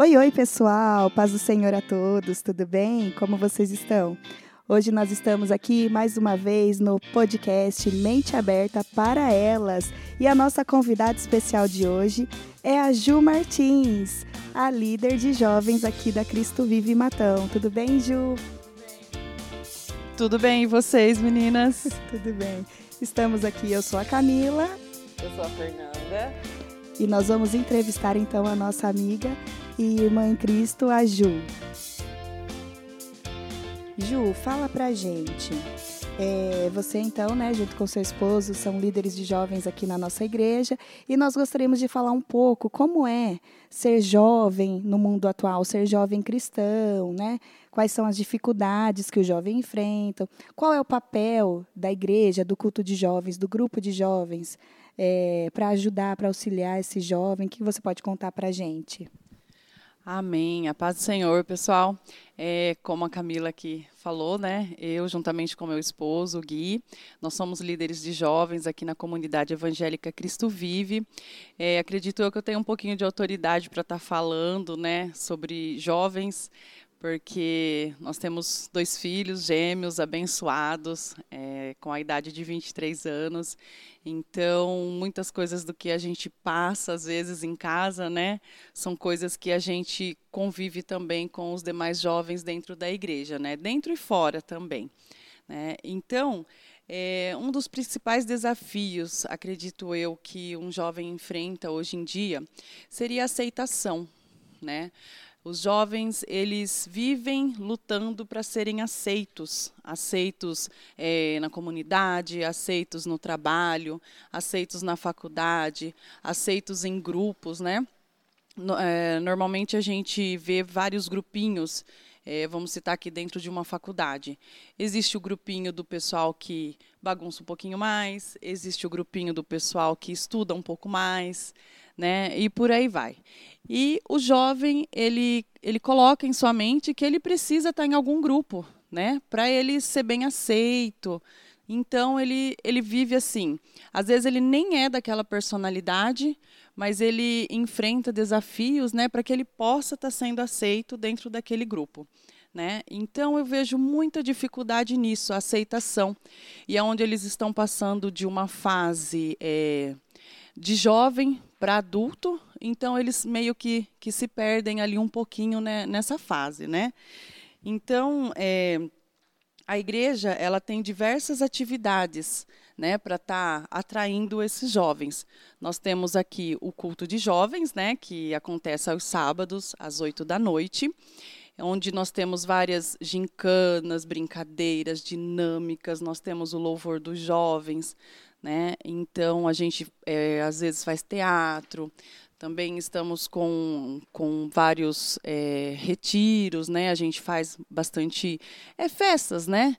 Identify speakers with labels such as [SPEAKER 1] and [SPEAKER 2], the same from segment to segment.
[SPEAKER 1] Oi, oi, pessoal! Paz do Senhor a todos, tudo bem? Como vocês estão? Hoje nós estamos aqui mais uma vez no podcast Mente Aberta para Elas e a nossa convidada especial de hoje é a Ju Martins, a líder de jovens aqui da Cristo Vive Matão. Tudo bem, Ju?
[SPEAKER 2] Tudo bem, e vocês, meninas?
[SPEAKER 1] Tudo bem. Estamos aqui, eu sou a Camila.
[SPEAKER 3] Eu sou a Fernanda.
[SPEAKER 1] E nós vamos entrevistar então a nossa amiga e irmã em Cristo, a Ju. Ju, fala pra gente. É, você então, né, junto com seu esposo, são líderes de jovens aqui na nossa igreja e nós gostaríamos de falar um pouco como é ser jovem no mundo atual, ser jovem cristão, né? Quais são as dificuldades que o jovem enfrenta? Qual é o papel da igreja, do culto de jovens, do grupo de jovens, é, para ajudar, para auxiliar esse jovem? O que você pode contar para gente?
[SPEAKER 2] Amém. A paz do Senhor, pessoal. É, como a Camila aqui falou, né? Eu, juntamente com meu esposo, Gui, nós somos líderes de jovens aqui na comunidade evangélica Cristo Vive. É, acredito eu que eu tenho um pouquinho de autoridade para estar tá falando, né, sobre jovens, porque nós temos dois filhos gêmeos abençoados, é, com a idade de 23 anos. Então, muitas coisas do que a gente passa, às vezes, em casa, né, são coisas que a gente convive também com os demais jovens dentro da igreja, né, dentro e fora também. Né? Então, é, um dos principais desafios, acredito eu, que um jovem enfrenta hoje em dia seria a aceitação, né? Os jovens, eles vivem lutando para serem aceitos, aceitos é, na comunidade, aceitos no trabalho, aceitos na faculdade, aceitos em grupos, né? No, é, normalmente a gente vê vários grupinhos, é, vamos citar aqui dentro de uma faculdade. Existe o grupinho do pessoal que bagunça um pouquinho mais, existe o grupinho do pessoal que estuda um pouco mais, né? E por aí vai. E o jovem, ele, ele coloca em sua mente que ele precisa estar em algum grupo, né? Para ele ser bem aceito. Então ele, ele vive assim. Às vezes ele nem é daquela personalidade, mas ele enfrenta desafios, né, para que ele possa estar sendo aceito dentro daquele grupo. Né? Então eu vejo muita dificuldade nisso, a aceitação. E é onde eles estão passando de uma fase é, de jovem para adulto, então eles meio que, que se perdem ali um pouquinho né, nessa fase, né? Então, é, a igreja ela tem diversas atividades né, para estar tá atraindo esses jovens. Nós temos aqui o culto de jovens, né, que acontece aos sábados, às oito da noite, onde nós temos várias gincanas, brincadeiras dinâmicas, nós temos o louvor dos jovens, né? Então a gente é, às vezes faz teatro, também estamos com, com vários é, retiros, né? A gente faz bastante é, festas, né?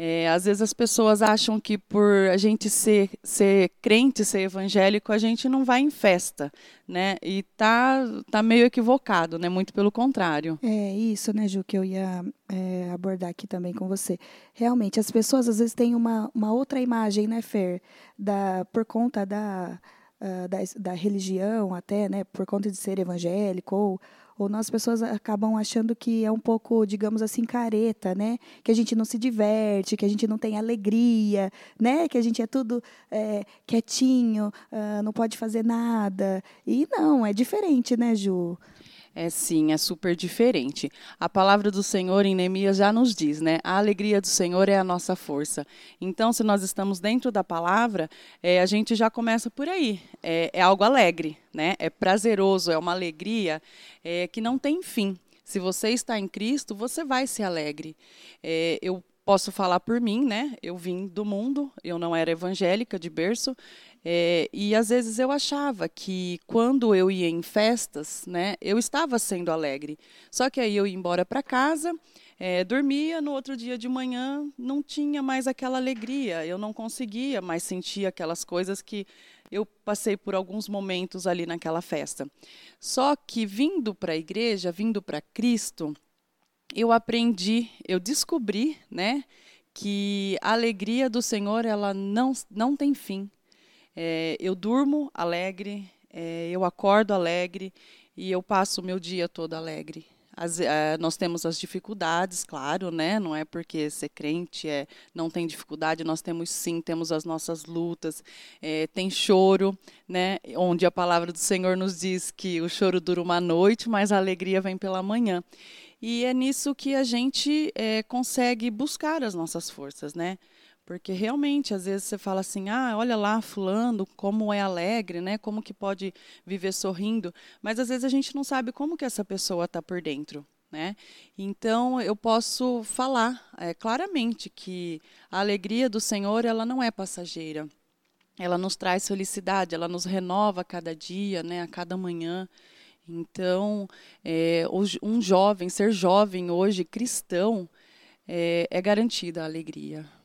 [SPEAKER 2] É, às vezes as pessoas acham que por a gente ser, ser crente, ser evangélico, a gente não vai em festa, né? E tá, tá meio equivocado, né? Muito pelo contrário.
[SPEAKER 1] É isso, né, Ju, que eu ia é, abordar aqui também com você. Realmente, as pessoas às vezes têm uma, uma outra imagem, né, Fer, da, por conta da, uh, da, da religião até, né, por conta de ser evangélico ou ou nós pessoas acabam achando que é um pouco, digamos assim, careta, né? Que a gente não se diverte, que a gente não tem alegria, né? Que a gente é tudo é, quietinho, uh, não pode fazer nada. E não, é diferente, né, Ju?
[SPEAKER 2] É sim, é super diferente. A palavra do Senhor em Neemias já nos diz, né? A alegria do Senhor é a nossa força. Então, se nós estamos dentro da palavra, é, a gente já começa por aí. É, é, algo alegre, né? É prazeroso, é uma alegria é, que não tem fim. Se você está em Cristo, você vai ser alegre. É, eu posso falar por mim, né? Eu vim do mundo, eu não era evangélica de berço, é, e às vezes eu achava que quando eu ia em festas, né, eu estava sendo alegre. Só que aí eu ia embora para casa, é, dormia, no outro dia de manhã não tinha mais aquela alegria, eu não conseguia mais sentir aquelas coisas que eu passei por alguns momentos ali naquela festa. Só que vindo para a igreja, vindo para Cristo, eu aprendi, eu descobri, né, que a alegria do Senhor ela não, não tem fim. É, eu durmo alegre, é, eu acordo alegre, e eu passo o meu dia todo alegre. As, é, nós temos as dificuldades, claro, né? Não é porque ser crente é não tem dificuldade, nós temos sim, temos as nossas lutas, é, tem choro, né? Onde a palavra do Senhor nos diz que o choro dura uma noite, mas a alegria vem pela manhã. E é nisso que a gente é, consegue buscar as nossas forças, né? Porque realmente, às vezes você fala assim, ah, olha lá, fulano, como é alegre, né? Como que pode viver sorrindo? Mas às vezes a gente não sabe como que essa pessoa está por dentro. Né? Então eu posso falar é, claramente que a alegria do Senhor ela não é passageira, ela nos traz felicidade, ela nos renova a cada dia, né? A cada manhã. Então é, um jovem ser jovem hoje cristão é, é garantida a alegria.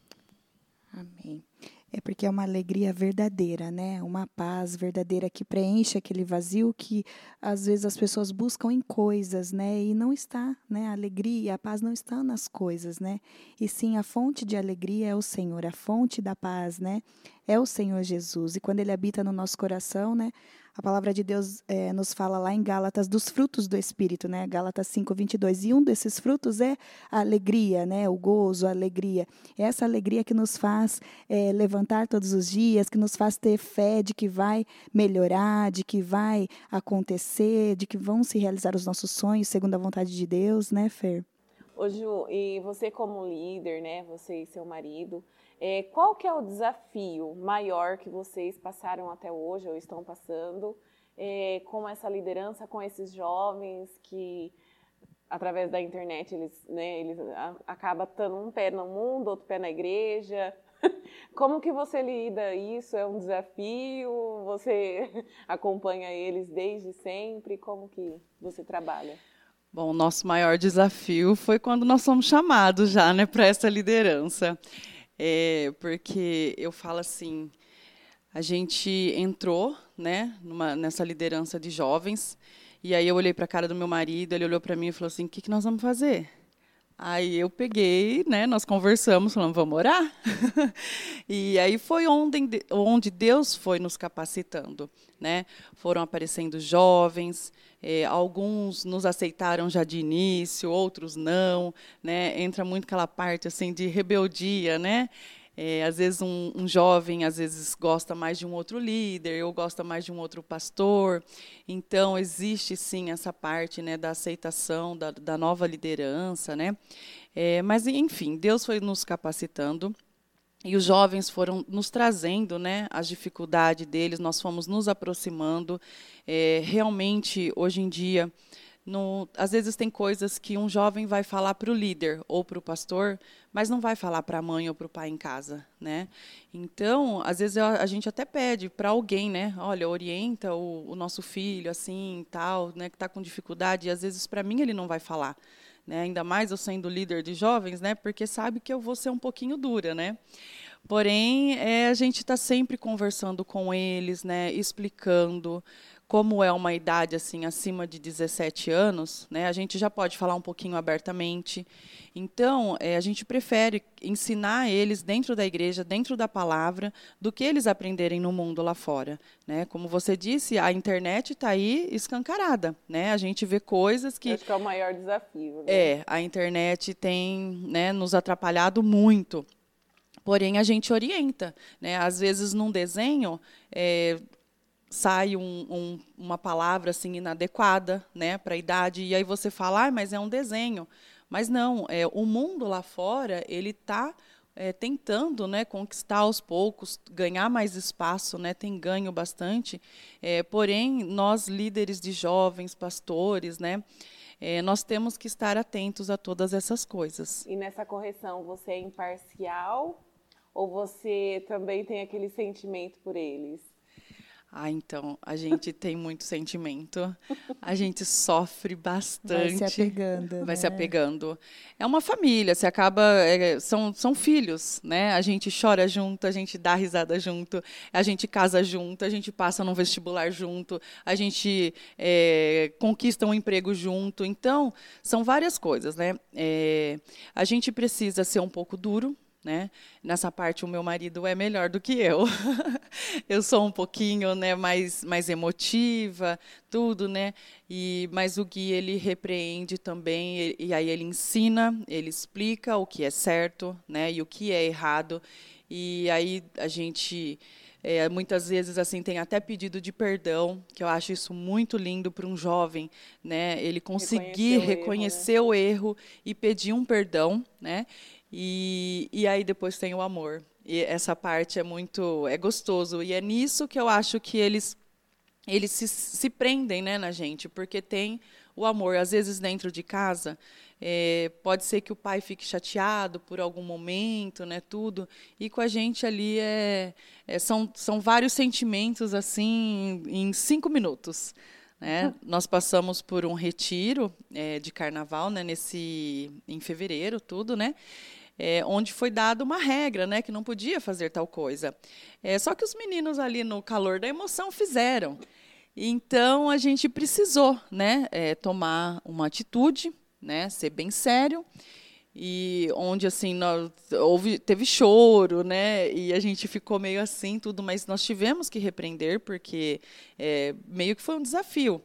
[SPEAKER 1] Amém. É porque é uma alegria verdadeira, né? Uma paz verdadeira que preenche aquele vazio que às vezes as pessoas buscam em coisas, né? E não está, né? A alegria, a paz não está nas coisas, né? E sim, a fonte de alegria é o Senhor, a fonte da paz, né? É o Senhor Jesus. E quando ele habita no nosso coração, né? A palavra de Deus é, nos fala lá em Gálatas dos frutos do Espírito, né? Gálatas 5, 22. E um desses frutos é a alegria, né? O gozo, a alegria. É essa alegria que nos faz é, levantar todos os dias, que nos faz ter fé de que vai melhorar, de que vai acontecer, de que vão se realizar os nossos sonhos segundo a vontade de Deus, né, Fer?
[SPEAKER 3] Ô Ju, e você como líder, né? Você e seu marido, é, qual que é o desafio maior que vocês passaram até hoje ou estão passando é, com essa liderança, com esses jovens que através da internet eles, né, eles acabam estando um pé no mundo, outro pé na igreja. Como que você lida isso? É um desafio? Você acompanha eles desde sempre? Como que você trabalha?
[SPEAKER 2] Bom, o nosso maior desafio foi quando nós somos chamados já, né, para essa liderança. É, porque eu falo assim, a gente entrou, né, numa, nessa liderança de jovens, e aí eu olhei para a cara do meu marido, ele olhou para mim e falou assim, o que, que nós vamos fazer? Aí eu peguei, né, nós conversamos, falamos, vamos orar? e aí foi onde, onde Deus foi nos capacitando. Né? Foram aparecendo jovens, eh, alguns nos aceitaram já de início, outros não. Né? Entra muito aquela parte assim de rebeldia, né? É, às vezes um, um, jovem às vezes gosta mais de um outro líder ou gosta mais de um outro pastor. Então existe sim essa parte né, da aceitação da, da nova liderança, né? É, mas enfim, Deus foi nos capacitando e os jovens foram nos trazendo né, as dificuldades deles, nós fomos nos aproximando. É, realmente, hoje em dia, no, às vezes tem coisas que um jovem vai falar para o líder ou para o pastor, mas não vai falar para a mãe ou para o pai em casa, né? Então, às vezes a, gente até pede para alguém, né? Olha, orienta o, o nosso filho assim, tal, né? Que está com dificuldade. E às vezes para mim ele não vai falar, né? Ainda mais eu sendo líder de jovens, né? Porque sabe que eu vou ser um pouquinho dura, né? Porém, é, a gente está sempre conversando com eles, né? Explicando como é uma idade assim acima de 17 anos, né, a gente já pode falar um pouquinho abertamente. Então, é, a gente prefere ensinar eles dentro da igreja, dentro da palavra, do que eles aprenderem no mundo lá fora. Né? Como você disse, a internet está aí escancarada. Né? A gente vê coisas que.
[SPEAKER 3] Acho que é o maior desafio. Né?
[SPEAKER 2] É, a internet tem né, nos atrapalhado muito. Porém, a gente orienta. Né? Às vezes, num desenho, é, sai um, um, uma palavra assim inadequada né, para a idade, e aí você fala, ah, mas é um desenho. Mas não, é, o mundo lá fora ele está é, tentando né, conquistar aos poucos, ganhar mais espaço, né, tem ganho bastante. É, porém, nós líderes de jovens, pastores, né, é, nós temos que estar atentos a todas essas coisas.
[SPEAKER 3] E nessa correção, você é imparcial ou você também tem aquele sentimento por eles?
[SPEAKER 2] Ah, então, a gente tem muito sentimento, a gente sofre bastante.
[SPEAKER 1] Vai se apegando.
[SPEAKER 2] Vai
[SPEAKER 1] né?
[SPEAKER 2] se apegando. É uma família, você acaba. É, são, são filhos, né? A gente chora junto, a gente dá risada junto, a gente casa junto, a gente passa num vestibular junto, a gente é, conquista um emprego junto. Então, são várias coisas, né? É, a gente precisa ser um pouco duro, né? Nessa parte o meu marido é melhor do que eu. eu sou um pouquinho, né, mais mais emotiva, tudo, né? E mas o Gui ele repreende também e, e aí ele ensina, ele explica o que é certo, né, e o que é errado. E aí a gente é, muitas vezes assim tem até pedido de perdão, que eu acho isso muito lindo para um jovem, né? Ele conseguir reconhecer o, erro, né? o erro e pedir um perdão, né? E, e aí depois tem o amor. E essa parte é muito é gostoso e é nisso que eu acho que eles eles se, se prendem, né, na gente, porque tem o amor. Às vezes dentro de casa é, pode ser que o pai fique chateado por algum momento, né, tudo. E com a gente ali é, é são, são vários sentimentos assim em cinco minutos. Né? Uhum. Nós passamos por um retiro é, de carnaval, né, nesse em fevereiro, tudo, né? É, onde foi dada uma regra, né, que não podia fazer tal coisa. É, só que os meninos ali no calor da emoção fizeram. Então a gente precisou, né, é, tomar uma atitude né? Ser bem sério e onde assim nós, houve teve choro né e a gente ficou meio assim tudo mas nós tivemos que repreender porque é, meio que foi um desafio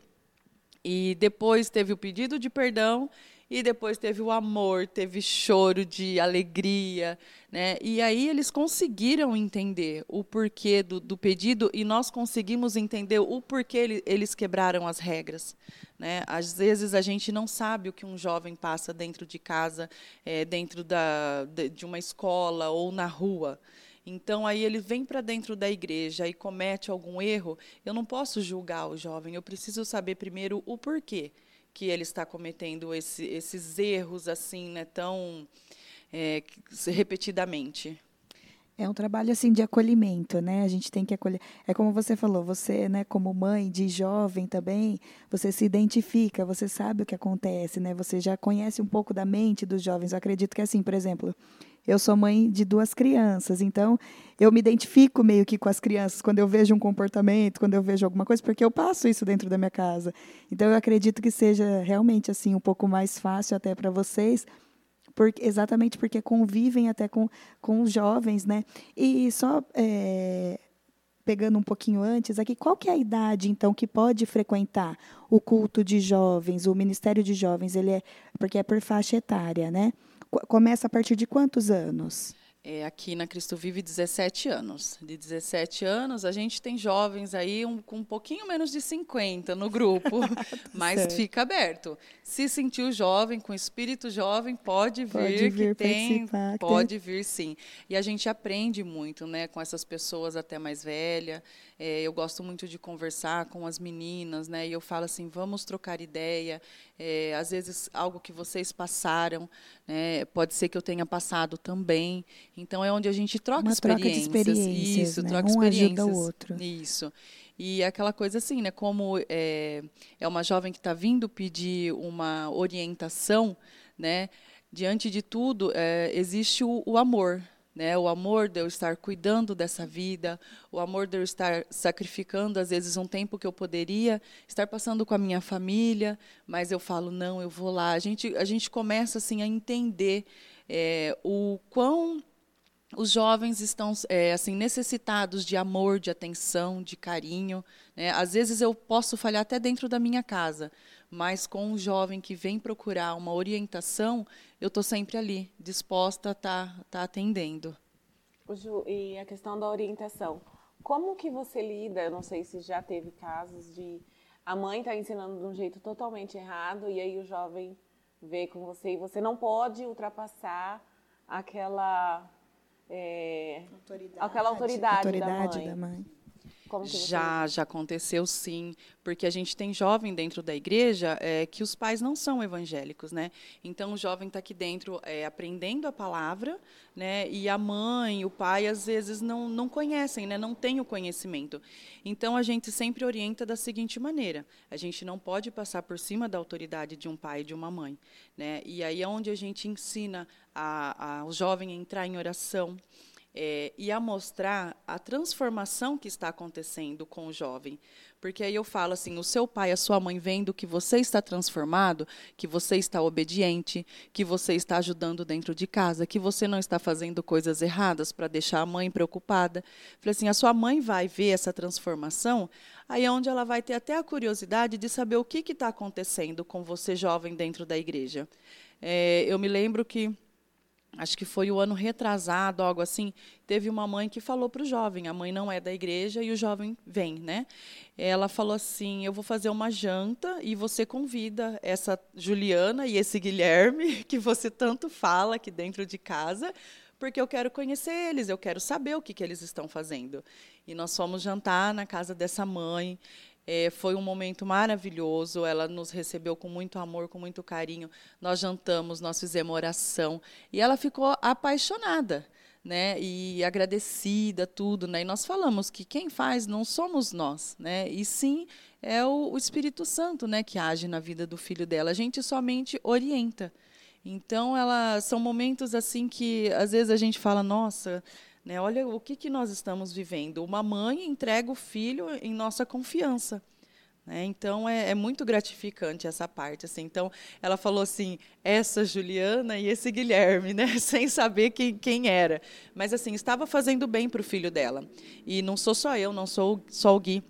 [SPEAKER 2] e depois teve o pedido de perdão e depois teve o amor, teve choro de alegria, né? E aí eles conseguiram entender o porquê do, do pedido e nós conseguimos entender o porquê eles quebraram as regras, né? Às vezes a gente não sabe o que um jovem passa dentro de casa, é, dentro da, de uma escola ou na rua. Então, aí ele vem para dentro da igreja e comete algum erro, eu não posso julgar o jovem, eu preciso saber primeiro o porquê que ele está cometendo esse, esses erros assim, né, tão é, repetidamente.
[SPEAKER 1] É um trabalho assim de acolhimento, né? A gente tem que acolher. É como você falou, você, né, como mãe de jovem também, você se identifica, você sabe o que acontece, né? Você já conhece um pouco da mente dos jovens. Eu acredito que assim, por exemplo, eu sou mãe de duas crianças, então eu me identifico meio que com as crianças quando eu vejo um comportamento, quando eu vejo alguma coisa, porque eu passo isso dentro da minha casa. Então eu acredito que seja realmente assim um pouco mais fácil até para vocês, exatamente porque convivem até com, com os jovens, né? E só é, pegando um pouquinho antes aqui, qual que é a idade então que pode frequentar o culto de jovens, o ministério de jovens? Ele é porque é por faixa etária, né? Começa a partir de quantos anos?
[SPEAKER 2] É, aqui na Cristo Vive, 17 anos. De 17 anos, a gente tem jovens aí um, com um pouquinho menos de 50 no grupo, mas certo. fica aberto. Se sentiu jovem, com espírito jovem, pode vir, pode vir que tem, pode vir sim. E a gente aprende muito né, com essas pessoas até mais velhas. É, eu gosto muito de conversar com as meninas, né? E eu falo assim, vamos trocar ideia. É, às vezes algo que vocês passaram, né? Pode ser que eu tenha passado também. Então é onde a gente troca
[SPEAKER 1] Uma
[SPEAKER 2] experiências.
[SPEAKER 1] Troca de experiências
[SPEAKER 2] Isso,
[SPEAKER 1] né?
[SPEAKER 2] troca
[SPEAKER 1] um
[SPEAKER 2] experiências.
[SPEAKER 1] ajuda o outro.
[SPEAKER 2] Isso. E aquela coisa assim, né? Como é, é uma jovem que está vindo pedir uma orientação, né? Diante de tudo, é, existe o, o amor, né? O amor de eu estar cuidando dessa vida, o amor de eu estar sacrificando às vezes um tempo que eu poderia estar passando com a minha família, mas eu falo não, eu vou lá. A gente a gente começa assim a entender é, o quão os jovens estão é, assim necessitados de amor, de atenção, de carinho. Né? Às vezes eu posso falhar até dentro da minha casa, mas com um jovem que vem procurar uma orientação, eu estou sempre ali, disposta a estar tá, tá atendendo.
[SPEAKER 3] Ju, e a questão da orientação, como que você lida? Eu não sei se já teve casos de a mãe está ensinando de um jeito totalmente errado e aí o jovem vê com você e você não pode ultrapassar aquela é, autoridade. aquela autoridade, autoridade da mãe. Da mãe
[SPEAKER 2] já, já aconteceu sim, porque a gente tem jovem dentro da igreja é, que os pais não são evangélicos, né? Então o jovem está aqui dentro é, aprendendo a palavra, né? E a mãe, o pai às vezes não, não conhecem, né? Não tem o conhecimento. Então a gente sempre orienta da seguinte maneira: a gente não pode passar por cima da autoridade de um pai e de uma mãe, né? E aí é onde a gente ensina a, a, o jovem a entrar em oração é, e a mostrar a transformação que está acontecendo com o jovem. Porque aí eu falo assim: o seu pai, a sua mãe vendo que você está transformado, que você está obediente, que você está ajudando dentro de casa, que você não está fazendo coisas erradas para deixar a mãe preocupada. Falei assim: a sua mãe vai ver essa transformação, aí é onde ela vai ter até a curiosidade de saber o que está acontecendo com você jovem dentro da igreja. É, eu me lembro que acho que foi o ano retrasado, algo assim, teve uma mãe que falou para o jovem, a mãe não é da igreja e o jovem vem, né? Ela falou assim, eu vou fazer uma janta e você convida essa Juliana e esse Guilherme, que você tanto fala aqui dentro de casa, porque eu quero conhecer eles, eu quero saber o que, que eles estão fazendo. E nós fomos jantar na casa dessa mãe, é, foi um momento maravilhoso. Ela nos recebeu com muito amor, com muito carinho. Nós jantamos, nós fizemos oração e ela ficou apaixonada. Né, e agradecida tudo, né? E nós falamos que quem faz não somos nós, né? E sim é o, o Espírito Santo, né, que age na vida do filho dela. A gente somente orienta. Então, ela são momentos assim que às vezes a gente fala, nossa, né? Olha o que, que nós estamos vivendo. Uma mãe entrega o filho em nossa confiança. Né? Então é, é, muito gratificante essa parte. Assim. Então ela falou assim, essa Juliana e esse Guilherme, né? sem saber quem, quem era. Mas assim estava fazendo bem para o filho dela. E não sou só eu, não sou só o Gui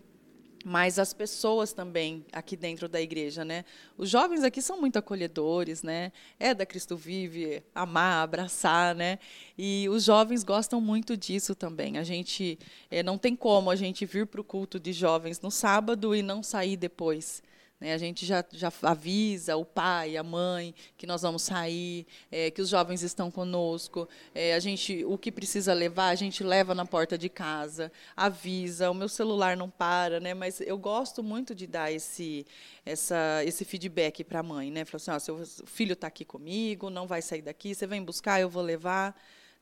[SPEAKER 2] mas as pessoas também aqui dentro da igreja, né? Os jovens aqui são muito acolhedores, né? É da Cristo Vive, amar, abraçar, né? E os jovens gostam muito disso também. A gente é, não tem como a gente vir para o culto de jovens no sábado e não sair depois. Né? A gente já, já avisa o pai, a mãe, que nós vamos sair, é, que os jovens estão conosco. É, a gente, o que precisa levar, a gente leva na porta de casa, avisa. O meu celular não para, né? Mas eu gosto muito de dar esse, essa, esse feedback para a mãe, né? Falar assim, ó, seu filho está aqui comigo, não vai sair daqui, você vem buscar, eu vou levar.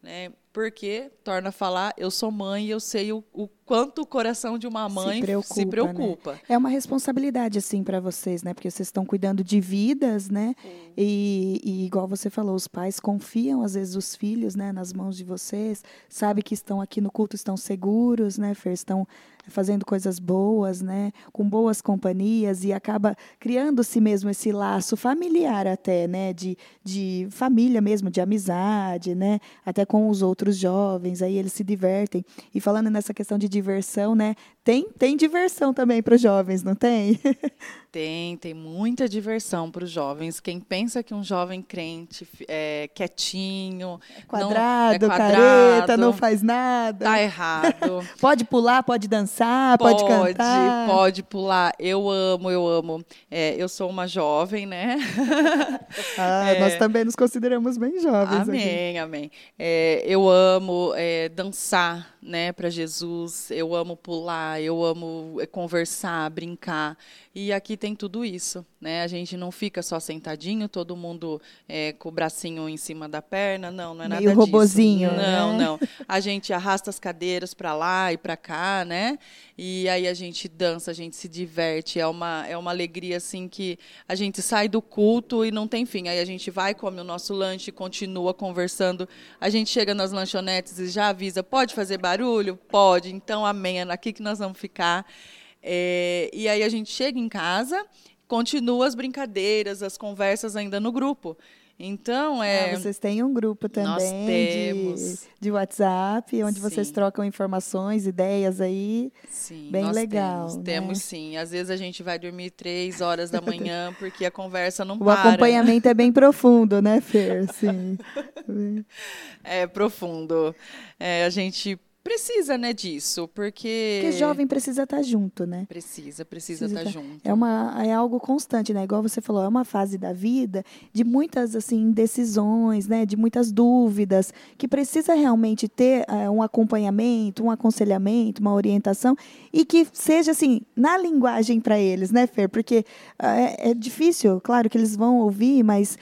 [SPEAKER 2] Né? Porque, torna a falar, eu sou mãe e eu sei o, o quanto o coração de uma mãe se preocupa. Se preocupa.
[SPEAKER 1] Né? É uma responsabilidade, assim, para vocês, né? Porque vocês estão cuidando de vidas, né? E, e, igual você falou, os pais confiam, às vezes, os filhos né, nas mãos de vocês, sabe que estão aqui no culto, estão seguros, né, Fer? Estão fazendo coisas boas, né? Com boas companhias e acaba criando-se mesmo esse laço familiar até, né? De, de família mesmo, de amizade, né? Até com os outros outros jovens, aí eles se divertem. E falando nessa questão de diversão, né? Tem, tem diversão também para os jovens, não tem?
[SPEAKER 2] Tem, tem muita diversão para os jovens. Quem pensa que um jovem crente é quietinho,
[SPEAKER 1] é quadrado, não, é quadrado, careta, não faz nada.
[SPEAKER 2] Tá errado.
[SPEAKER 1] pode pular, pode dançar, pode, pode cantar.
[SPEAKER 2] Pode pular. Eu amo, eu amo. É, eu sou uma jovem, né?
[SPEAKER 1] ah, é, nós também nos consideramos bem jovens.
[SPEAKER 2] Amém,
[SPEAKER 1] aqui.
[SPEAKER 2] amém. É, eu amo é, dançar, né, para Jesus. Eu amo pular, eu amo é, conversar, brincar. E aqui tem tudo isso, né? A gente não fica só sentadinho, todo mundo é, com o bracinho em cima da perna, não, não é nada
[SPEAKER 1] Meio
[SPEAKER 2] disso.
[SPEAKER 1] robozinho,
[SPEAKER 2] Não,
[SPEAKER 1] né?
[SPEAKER 2] não. A gente arrasta as cadeiras para lá e para cá, né? E aí a gente dança, a gente se diverte, é uma é uma alegria assim que a gente sai do culto e não tem fim. Aí a gente vai come o nosso lanche, continua conversando. A gente chega nas lanchonetes e já avisa, pode fazer barulho? Pode. Então, amém, é aqui que nós vamos ficar. É, e aí a gente chega em casa, continua as brincadeiras, as conversas ainda no grupo. Então, é.
[SPEAKER 1] Ah, vocês têm um grupo também de, de WhatsApp, onde sim. vocês trocam informações, ideias aí.
[SPEAKER 2] Sim,
[SPEAKER 1] bem legal.
[SPEAKER 2] Temos, né? temos sim. Às vezes a gente vai dormir três horas da manhã porque a conversa não
[SPEAKER 1] o
[SPEAKER 2] para.
[SPEAKER 1] O acompanhamento é bem profundo, né, Fer? Sim.
[SPEAKER 2] é profundo. É, a gente precisa, né, disso, porque...
[SPEAKER 1] Porque jovem precisa estar tá junto, né?
[SPEAKER 2] Precisa, precisa, estar tá, tá junto.
[SPEAKER 1] É, uma, é algo constante, né? Igual você falou, é uma fase da vida de muitas, assim, decisões, né? De muitas dúvidas, que precisa realmente ter é, um acompanhamento, um aconselhamento, uma orientação, e que seja, assim, na linguagem para eles, né, Fer? Porque é, é difícil, claro que eles vão ouvir, mas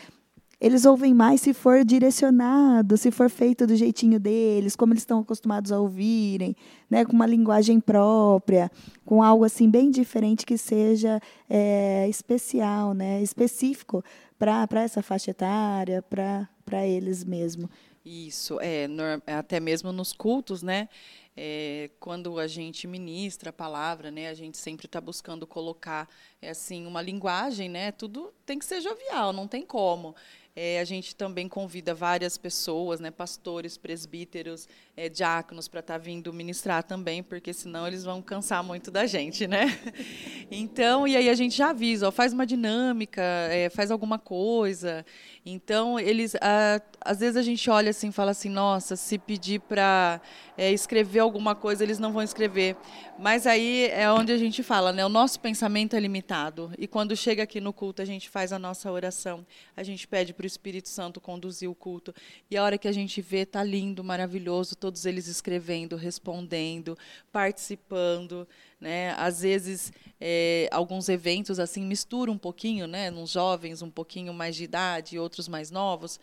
[SPEAKER 1] eles ouvem mais se for direcionado, se for feito do jeitinho deles, como eles estão acostumados a ouvirem, né, com uma linguagem própria, com algo assim bem diferente que seja é, especial, né, específico para essa faixa etária, para eles mesmo.
[SPEAKER 2] Isso, é, até mesmo nos cultos, né? é, quando a gente ministra a palavra, né, a gente sempre está buscando colocar é, assim uma linguagem, né, tudo tem que ser jovial, não tem como. É, a gente também convida várias pessoas, né, pastores, presbíteros, é, diáconos, para estar tá vindo ministrar também, porque senão eles vão cansar muito da gente, né? Então, e aí a gente já avisa, ó, faz uma dinâmica, é, faz alguma coisa. Então, eles, a, às vezes a gente olha assim, fala assim, nossa, se pedir para é, escrever alguma coisa, eles não vão escrever. Mas aí é onde a gente fala, né? O nosso pensamento é limitado. E quando chega aqui no culto, a gente faz a nossa oração, a gente pede para o Espírito Santo conduzir o culto. E a hora que a gente vê, tá lindo, maravilhoso, todos eles escrevendo, respondendo, participando. Né? Às vezes, é, alguns eventos assim misturam um pouquinho, né? Nos jovens um pouquinho mais de idade, outros mais novos.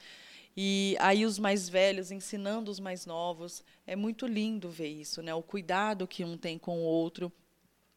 [SPEAKER 2] E aí os mais velhos ensinando os mais novos. É muito lindo ver isso, né? O cuidado que um tem com o outro.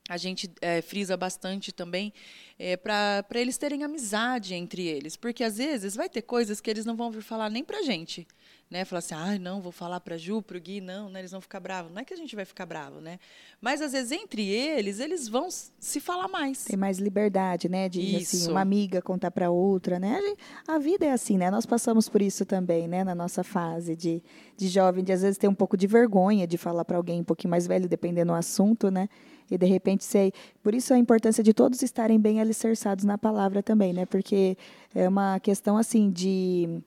[SPEAKER 2] A gente é, frisa bastante também é, para eles terem amizade entre eles, porque às vezes vai ter coisas que eles não vão vir falar nem para a gente né? Falar assim, ah, não, vou falar para Ju, para o Gui, não, né? Eles vão ficar bravos. Não é que a gente vai ficar bravo, né? Mas às vezes entre eles, eles vão se falar mais.
[SPEAKER 1] Tem mais liberdade, né? De assim, uma amiga contar para outra, né? A, gente, a, vida é assim, né? Nós passamos por isso também, né? Na nossa fase de, de jovem, de às vezes ter um pouco de vergonha de falar para alguém um pouquinho mais velho, dependendo do assunto, né? E de repente sei. Por isso a importância de todos estarem bem alicerçados na palavra também, né? Porque é uma questão assim de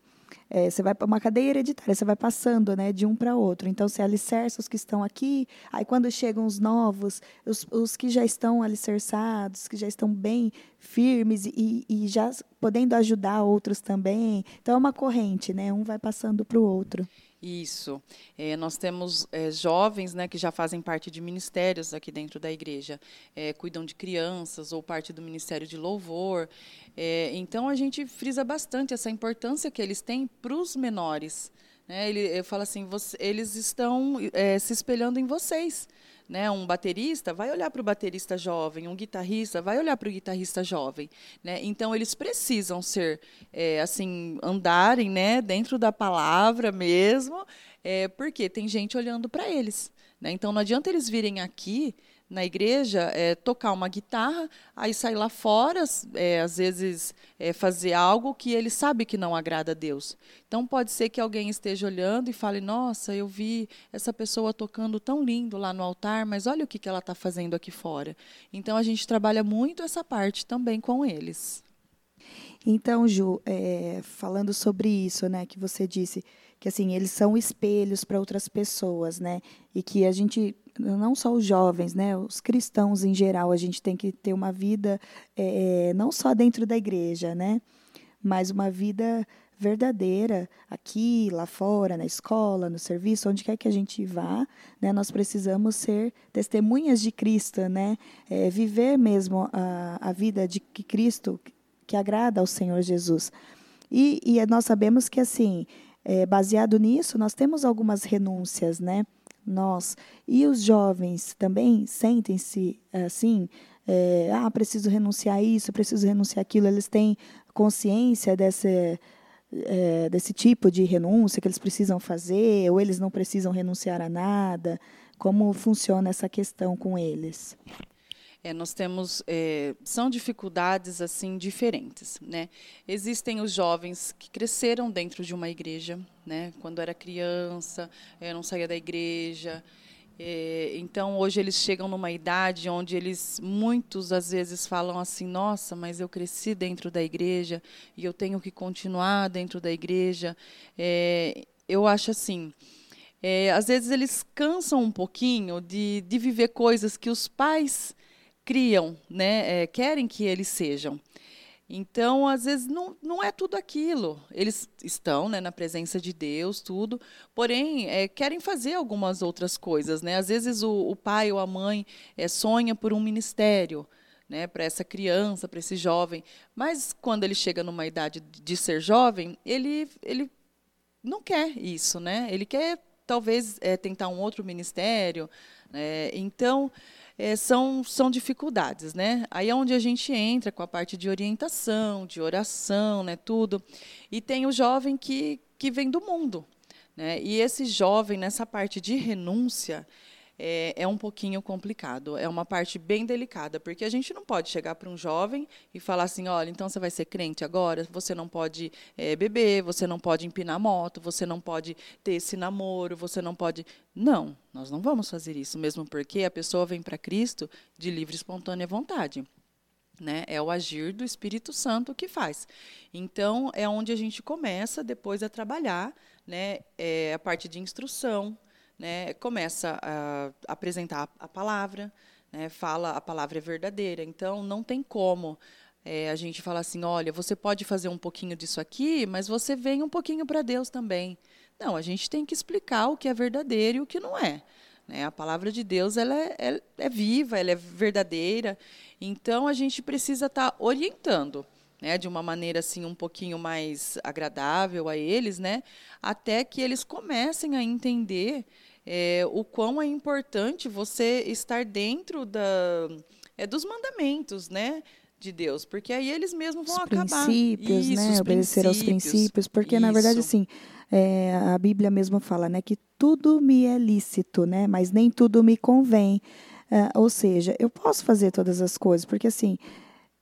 [SPEAKER 1] é, você vai para uma cadeia hereditária, você vai passando né, de um para outro. Então, você alicerça os que estão aqui, aí quando chegam os novos, os, os que já estão alicerçados, que já estão bem firmes e, e já podendo ajudar outros também. Então, é uma corrente, né? um vai passando para o outro.
[SPEAKER 2] Isso. É, nós temos é, jovens né, que já fazem parte de ministérios aqui dentro da igreja, é, cuidam de crianças ou parte do ministério de louvor. É, então, a gente frisa bastante essa importância que eles têm para os menores. Né? Ele, eu falo assim, você, eles estão é, se espelhando em vocês. Né, um baterista vai olhar para o baterista jovem, um guitarrista vai olhar para o guitarrista jovem. Né? Então, eles precisam ser, é, assim, andarem né, dentro da palavra mesmo, é, porque tem gente olhando para eles. Né? Então, não adianta eles virem aqui na igreja é, tocar uma guitarra, aí sair lá fora, é, às vezes é, fazer algo que ele sabe que não agrada a Deus. Então pode ser que alguém esteja olhando e fale: Nossa, eu vi essa pessoa tocando tão lindo lá no altar, mas olha o que, que ela está fazendo aqui fora. Então a gente trabalha muito essa parte também com eles.
[SPEAKER 1] Então, Ju, é, falando sobre isso, né, que você disse que assim eles são espelhos para outras pessoas, né, e que a gente não só os jovens, né, os cristãos em geral, a gente tem que ter uma vida é, não só dentro da igreja, né, mas uma vida verdadeira aqui, lá fora, na escola, no serviço, onde quer que a gente vá, né, nós precisamos ser testemunhas de Cristo, né, é, viver mesmo a, a vida de Cristo que agrada ao Senhor Jesus. E, e nós sabemos que assim, é, baseado nisso, nós temos algumas renúncias, né? nós. E os jovens também sentem-se assim, é, ah, preciso renunciar isso, preciso renunciar aquilo. Eles têm consciência desse, é, desse tipo de renúncia que eles precisam fazer, ou eles não precisam renunciar a nada. Como funciona essa questão com eles?
[SPEAKER 2] É, nós temos é, são dificuldades assim diferentes, né? Existem os jovens que cresceram dentro de uma igreja, né? Quando era criança, é, não saía da igreja. É, então hoje eles chegam numa idade onde eles muitos às vezes falam assim, nossa, mas eu cresci dentro da igreja e eu tenho que continuar dentro da igreja. É, eu acho assim. É, às vezes eles cansam um pouquinho de, de viver coisas que os pais criam, né, é, querem que eles sejam. Então, às vezes, não, não é tudo aquilo. Eles estão né, na presença de Deus, tudo, porém, é, querem fazer algumas outras coisas. Né? Às vezes, o, o pai ou a mãe é, sonha por um ministério né, para essa criança, para esse jovem, mas quando ele chega numa idade de ser jovem, ele, ele não quer isso. Né? Ele quer, talvez, é, tentar um outro ministério. Né? Então é, são, são dificuldades, né? Aí é onde a gente entra com a parte de orientação, de oração, né, tudo. E tem o jovem que, que vem do mundo. Né? E esse jovem, nessa parte de renúncia, é, é, um pouquinho complicado, é uma parte bem delicada, porque a gente não pode chegar para um jovem e falar assim, olha, então você vai ser crente agora, você não pode é, beber, você não pode empinar moto, você não pode ter esse namoro, você não pode... Não, nós não vamos fazer isso, mesmo porque a pessoa vem para Cristo de livre e espontânea vontade. Né? É o agir do Espírito Santo que faz. Então, é onde a gente começa depois a trabalhar né? É, a parte de instrução, né, começa a apresentar a palavra, né, fala a palavra é verdadeira. Então, não tem como é, a gente falar assim, olha, você pode fazer um pouquinho disso aqui, mas você vem um pouquinho para Deus também. Não, a gente tem que explicar o que é verdadeiro e o que não é. Né? A palavra de Deus ela é, é, viva, ela é verdadeira. Então, a gente precisa estar tá orientando né, de uma maneira assim um pouquinho mais agradável a eles, né, até que eles comecem a entender é, o quão é importante você estar dentro da, é, dos mandamentos, né, de Deus, porque aí eles mesmos vão
[SPEAKER 1] os
[SPEAKER 2] acabar
[SPEAKER 1] princípios,
[SPEAKER 2] Isso,
[SPEAKER 1] né, obedecer aos princípios, porque Isso. na verdade assim é, a Bíblia mesmo fala, né, que tudo me é lícito, né, mas nem tudo me convém. É, ou seja, eu posso fazer todas as coisas, porque assim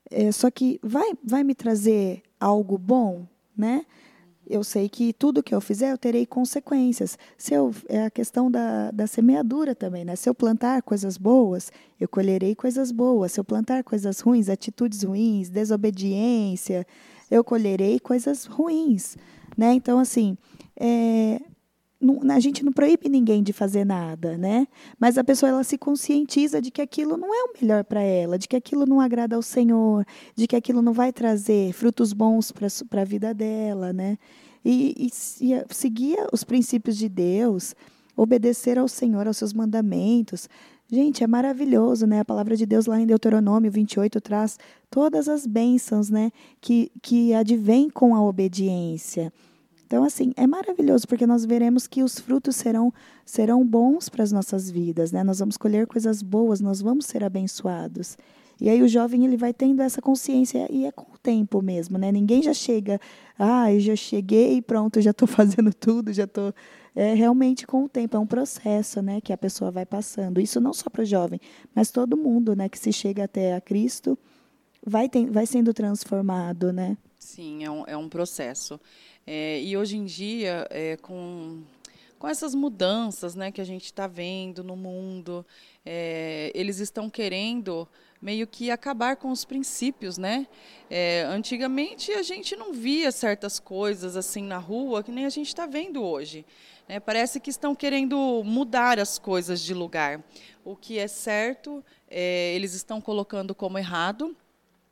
[SPEAKER 1] é, só que vai, vai me trazer algo bom, né? Eu sei que tudo que eu fizer eu terei consequências. Se eu, é a questão da, da semeadura também, né? Se eu plantar coisas boas, eu colherei coisas boas. Se eu plantar coisas ruins, atitudes ruins, desobediência, eu colherei coisas ruins, né? Então, assim, é, não, a gente não proíbe ninguém de fazer nada, né? Mas a pessoa ela se conscientiza de que aquilo não é o melhor para ela, de que aquilo não agrada ao Senhor, de que aquilo não vai trazer frutos bons para a vida dela, né? E, e, e seguir os princípios de Deus, obedecer ao Senhor, aos seus mandamentos. Gente, é maravilhoso, né? A palavra de Deus lá em Deuteronômio 28 traz todas as bênçãos, né? Que, que advêm com a obediência. Então, assim, é maravilhoso, porque nós veremos que os frutos serão, serão bons para as nossas vidas, né? Nós vamos colher coisas boas, nós vamos ser abençoados. E aí o jovem ele vai tendo essa consciência e é com o tempo mesmo, né? Ninguém já chega, ah, eu já cheguei pronto, já estou fazendo tudo, já estou. É realmente com o tempo, é um processo, né, que a pessoa vai passando. Isso não só para o jovem, mas todo mundo, né, que se chega até a Cristo, vai, vai sendo transformado, né?
[SPEAKER 2] Sim, é um, é um processo. É, e hoje em dia, é, com, com essas mudanças né, que a gente está vendo no mundo, é, eles estão querendo meio que acabar com os princípios, né? É, antigamente a gente não via certas coisas assim na rua que nem a gente está vendo hoje. Né? Parece que estão querendo mudar as coisas de lugar. O que é certo, é, eles estão colocando como errado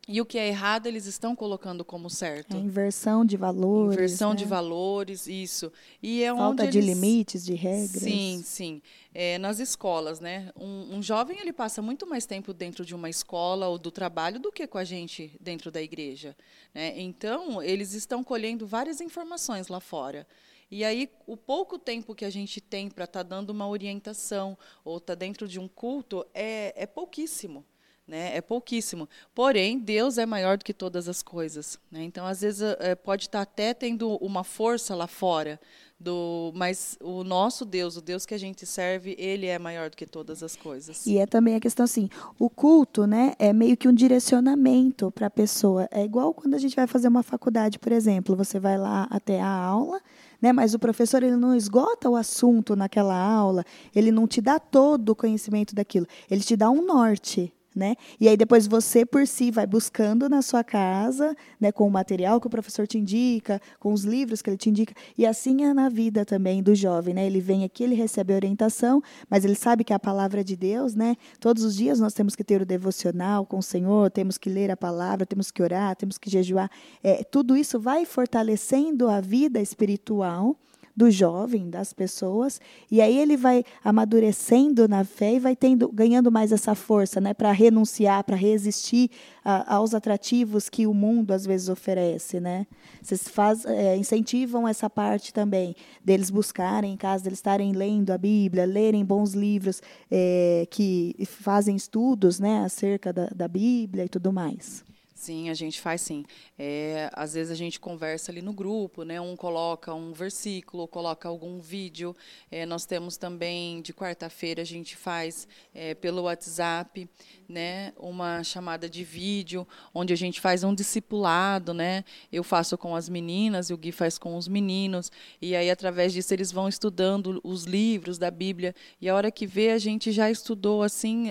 [SPEAKER 2] e o que é errado, eles estão colocando como certo.
[SPEAKER 1] É inversão de valores.
[SPEAKER 2] Inversão
[SPEAKER 1] né?
[SPEAKER 2] de valores, isso. E é
[SPEAKER 1] Falta de
[SPEAKER 2] eles...
[SPEAKER 1] limites, de regras.
[SPEAKER 2] Sim, sim. É, nas escolas, né? Um, um, jovem ele passa muito mais tempo dentro de uma escola ou do trabalho do que com a gente dentro da igreja. Né? Então, eles estão colhendo várias informações lá fora. E aí, o pouco tempo que a gente tem para estar tá dando uma orientação ou estar tá dentro de um culto é, é pouquíssimo. Né? É pouquíssimo. Porém, Deus é maior do que todas as coisas. Né? Então, às vezes, é, pode estar até tendo uma força lá fora, do, mas o nosso Deus, o Deus que a gente serve, ele é maior do que todas as coisas.
[SPEAKER 1] E é também a questão assim, o culto, né, é meio que um direcionamento para a pessoa. É igual quando a gente vai fazer uma faculdade, por exemplo, você vai lá até a aula, né, mas o professor ele não esgota o assunto naquela aula, ele não te dá todo o conhecimento daquilo, ele te dá um norte né? E aí depois você por si vai buscando na sua casa, né, com o material que o professor te indica, com os livros que ele te indica, e assim é na vida também do jovem, né? Ele vem aqui, ele recebe a orientação, mas ele sabe que é a palavra de Deus, né? Todos os dias nós temos que ter o devocional com o Senhor, temos que ler a palavra, temos que orar, temos que jejuar. É, tudo isso vai fortalecendo a vida espiritual do jovem, das pessoas, e aí ele vai amadurecendo na fé e vai tendo, ganhando mais essa força, né, para renunciar, para resistir a, aos atrativos que o mundo às vezes oferece, né? Vocês faz, é, incentivam essa parte também deles buscarem, em casa deles estarem lendo a Bíblia, lerem bons livros é, que fazem estudos, né, acerca da, da Bíblia e tudo mais.
[SPEAKER 2] Sim, a gente faz sim. É, às vezes a gente conversa ali no grupo, né? Um coloca um versículo, coloca algum vídeo. É, nós temos também de quarta-feira a gente faz é, pelo WhatsApp, né? Uma chamada de vídeo onde a gente faz um discipulado, né? Eu faço com as meninas e o Gui faz com os meninos. E aí através disso eles vão estudando os livros da Bíblia e a hora que vê a gente já estudou assim.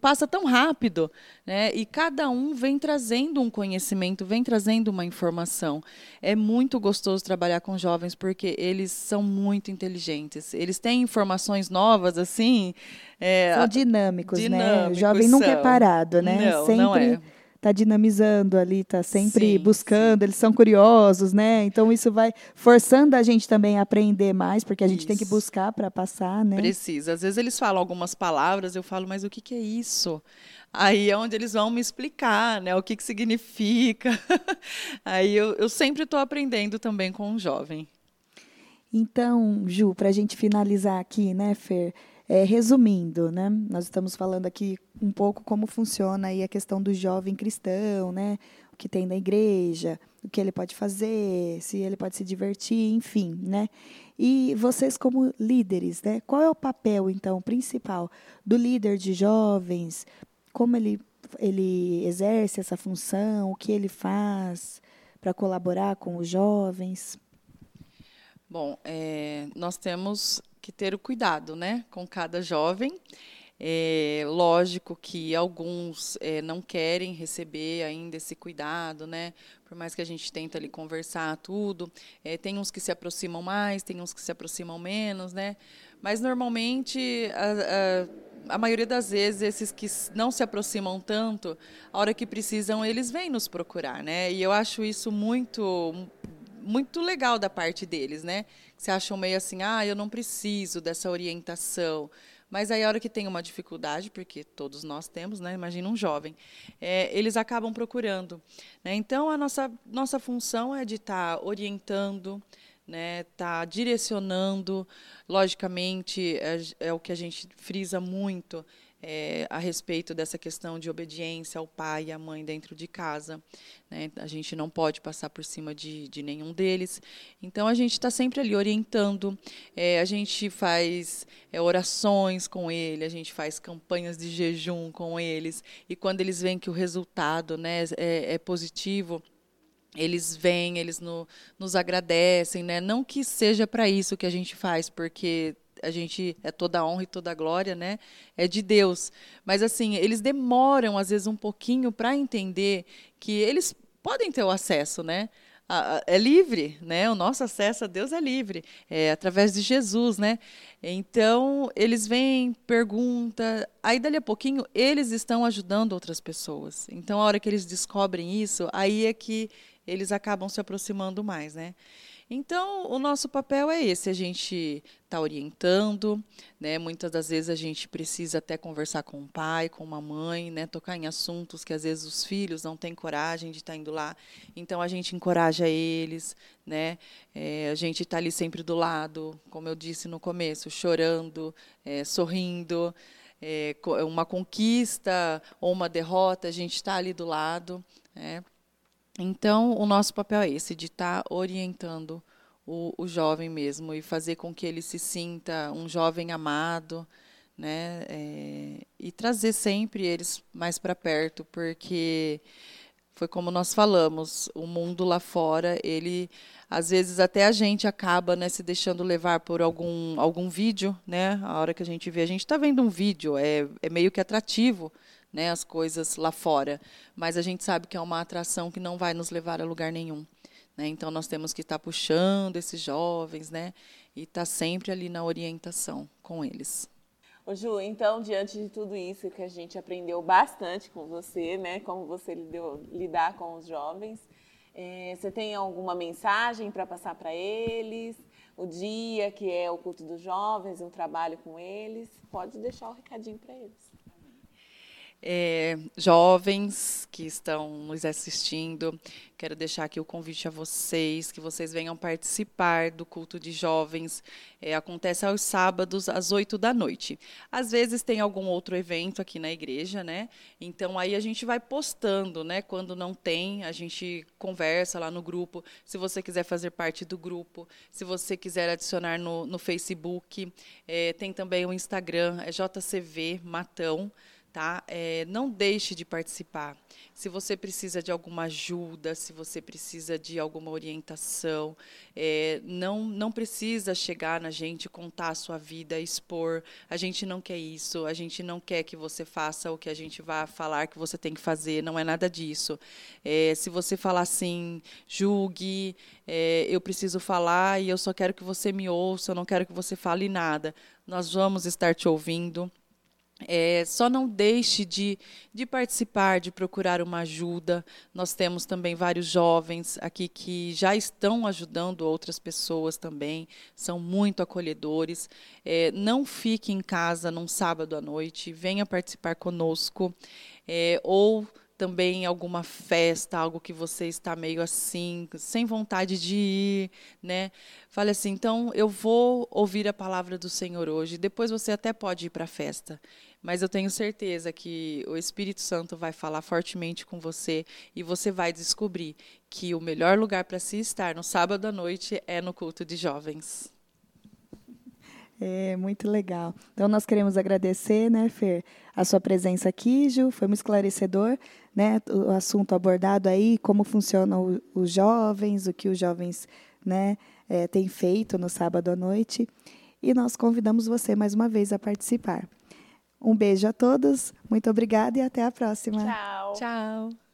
[SPEAKER 2] Passa tão rápido, né? E cada um vem trazendo um conhecimento, vem trazendo uma informação. É muito gostoso trabalhar com jovens porque eles são muito inteligentes. Eles têm informações novas, assim.
[SPEAKER 1] É, são dinâmicos, dinâmicos, né? O jovem nunca é parado, né?
[SPEAKER 2] Não, Sempre... não é
[SPEAKER 1] está dinamizando ali, está sempre sim, buscando, sim. eles são curiosos, né? Então isso vai forçando a gente também a aprender mais, porque a gente isso. tem que buscar para passar, né?
[SPEAKER 2] Precisa. Às vezes eles falam algumas palavras, eu falo, mas o que, que é isso? Aí é onde eles vão me explicar, né? O que, que significa. Aí eu, eu sempre estou aprendendo também com um jovem.
[SPEAKER 1] Então, Ju, para a gente finalizar aqui, né, Fer? É, resumindo, né, nós estamos falando aqui um pouco como funciona aí a questão do jovem cristão, né, o que tem na igreja, o que ele pode fazer, se ele pode se divertir, enfim, né. E vocês como líderes, né, qual é o papel então principal do líder de jovens? Como ele ele exerce essa função? O que ele faz para colaborar com os jovens?
[SPEAKER 2] Bom, é, nós temos que ter o cuidado né, com cada jovem. É, lógico que alguns é, não querem receber ainda esse cuidado, né? Por mais que a gente tente ali conversar tudo, é, tem uns que se aproximam mais, tem uns que se aproximam menos, né? Mas normalmente a, a, a maioria das vezes esses que não se aproximam tanto, a hora que precisam eles vêm nos procurar, né? E eu acho isso muito muito legal da parte deles, né? Você acham meio assim, ah, eu não preciso dessa orientação. Mas aí a hora que tem uma dificuldade, porque todos nós temos, né? Imagina um jovem, é, eles acabam procurando. Né? Então a nossa nossa função é de estar tá orientando, né? Tá direcionando. Logicamente é, é o que a gente frisa muito é, a respeito dessa questão de obediência ao pai e à mãe dentro de casa. Né? A gente não pode passar por cima de, de nenhum deles. Então, a gente está sempre ali orientando, é, a gente faz é, orações com ele, a gente faz campanhas de jejum com eles, e quando eles veem que o resultado né, é, é positivo, eles vêm, eles no, nos agradecem, né? Não que seja para isso que a gente faz, porque a gente é toda a honra e toda a glória, né? É de Deus. Mas assim, eles demoram às vezes um pouquinho para entender que eles podem ter o acesso, né? É livre, né? O nosso acesso a Deus é livre, é através de Jesus, né? Então, eles vêm, pergunta, aí dali a pouquinho eles estão ajudando outras pessoas. Então, a hora que eles descobrem isso, aí é que eles acabam se aproximando mais, né? Então, o nosso papel é esse, a gente está orientando, né? Muitas das vezes a gente precisa até conversar com o pai, com uma mãe, né? Tocar em assuntos que às vezes os filhos não têm coragem de estar tá indo lá. Então a gente encoraja eles, né? É, a gente está ali sempre do lado, como eu disse no começo, chorando, é, sorrindo. É, uma conquista ou uma derrota, a gente está ali do lado, né? Então, o nosso papel é esse, de estar tá orientando o, o jovem mesmo e fazer com que ele se sinta um jovem amado, né? É, e trazer sempre eles mais para perto, porque foi como nós falamos, o mundo lá fora, ele às vezes até a gente acaba né, se deixando levar por algum, algum vídeo, né? A hora que a gente vê, a gente está vendo um vídeo, é, é meio que atrativo né, as coisas lá fora. Mas a gente sabe que é uma atração que não vai nos levar a lugar nenhum. Né? Então, nós temos que estar puxando esses jovens né, e estar sempre ali na orientação com eles.
[SPEAKER 3] Ô Ju, então, diante de tudo isso que a gente aprendeu bastante com você, né, como você lidou, lidar com os jovens, é, você tem alguma mensagem para passar para eles? O dia que é o culto dos jovens, um trabalho com eles? Pode deixar o um recadinho para eles.
[SPEAKER 2] É, jovens que estão nos assistindo, quero deixar aqui o convite a vocês, que vocês venham participar do culto de jovens. É, acontece aos sábados, às oito da noite. Às vezes tem algum outro evento aqui na igreja, né? Então aí a gente vai postando, né? Quando não tem, a gente conversa lá no grupo. Se você quiser fazer parte do grupo, se você quiser adicionar no, no Facebook, é, tem também o Instagram, é JCV Matão tá? É, não deixe de participar. Se você precisa de alguma ajuda, se você precisa de alguma orientação, é, não, não precisa chegar na gente, contar a sua vida, expor. A gente não quer isso, a gente não quer que você faça o que a gente vai falar que você tem que fazer, não é nada disso. É, se você falar assim, julgue, é, eu preciso falar e eu só quero que você me ouça, eu não quero que você fale nada. Nós vamos estar te ouvindo. É, só não deixe de, de participar, de procurar uma ajuda. Nós temos também vários jovens aqui que já estão ajudando outras pessoas também, são muito acolhedores. É, não fique em casa num sábado à noite, venha participar conosco. É, ou também alguma festa, algo que você está meio assim, sem vontade de ir, né? Fale assim, então eu vou ouvir a palavra do Senhor hoje. Depois você até pode ir para a festa, mas eu tenho certeza que o Espírito Santo vai falar fortemente com você e você vai descobrir que o melhor lugar para se estar no sábado à noite é no culto de jovens.
[SPEAKER 1] É muito legal. Então nós queremos agradecer, né, Fer, a sua presença aqui, Gil, foi muito esclarecedor, né, o assunto abordado aí, como funcionam os jovens, o que os jovens, né, é, têm feito no sábado à noite. E nós convidamos você mais uma vez a participar. Um beijo a todos, muito obrigada e até a próxima.
[SPEAKER 3] Tchau.
[SPEAKER 2] Tchau.